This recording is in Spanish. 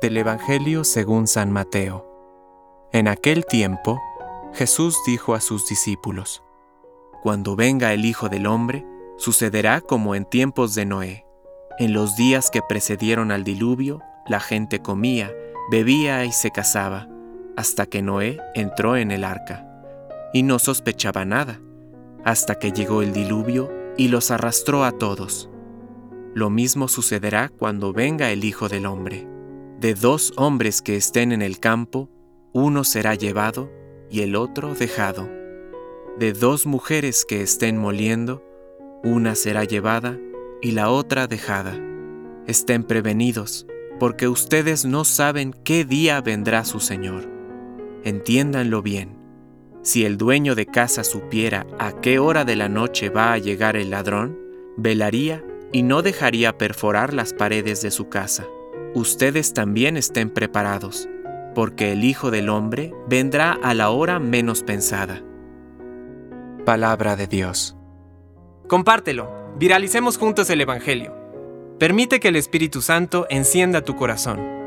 Del Evangelio según San Mateo. En aquel tiempo, Jesús dijo a sus discípulos, Cuando venga el Hijo del Hombre, sucederá como en tiempos de Noé. En los días que precedieron al diluvio, la gente comía, bebía y se casaba, hasta que Noé entró en el arca. Y no sospechaba nada, hasta que llegó el diluvio y los arrastró a todos. Lo mismo sucederá cuando venga el Hijo del Hombre. De dos hombres que estén en el campo, uno será llevado y el otro dejado. De dos mujeres que estén moliendo, una será llevada y la otra dejada. Estén prevenidos, porque ustedes no saben qué día vendrá su Señor. Entiéndanlo bien. Si el dueño de casa supiera a qué hora de la noche va a llegar el ladrón, velaría y no dejaría perforar las paredes de su casa ustedes también estén preparados, porque el Hijo del Hombre vendrá a la hora menos pensada. Palabra de Dios. Compártelo, viralicemos juntos el Evangelio. Permite que el Espíritu Santo encienda tu corazón.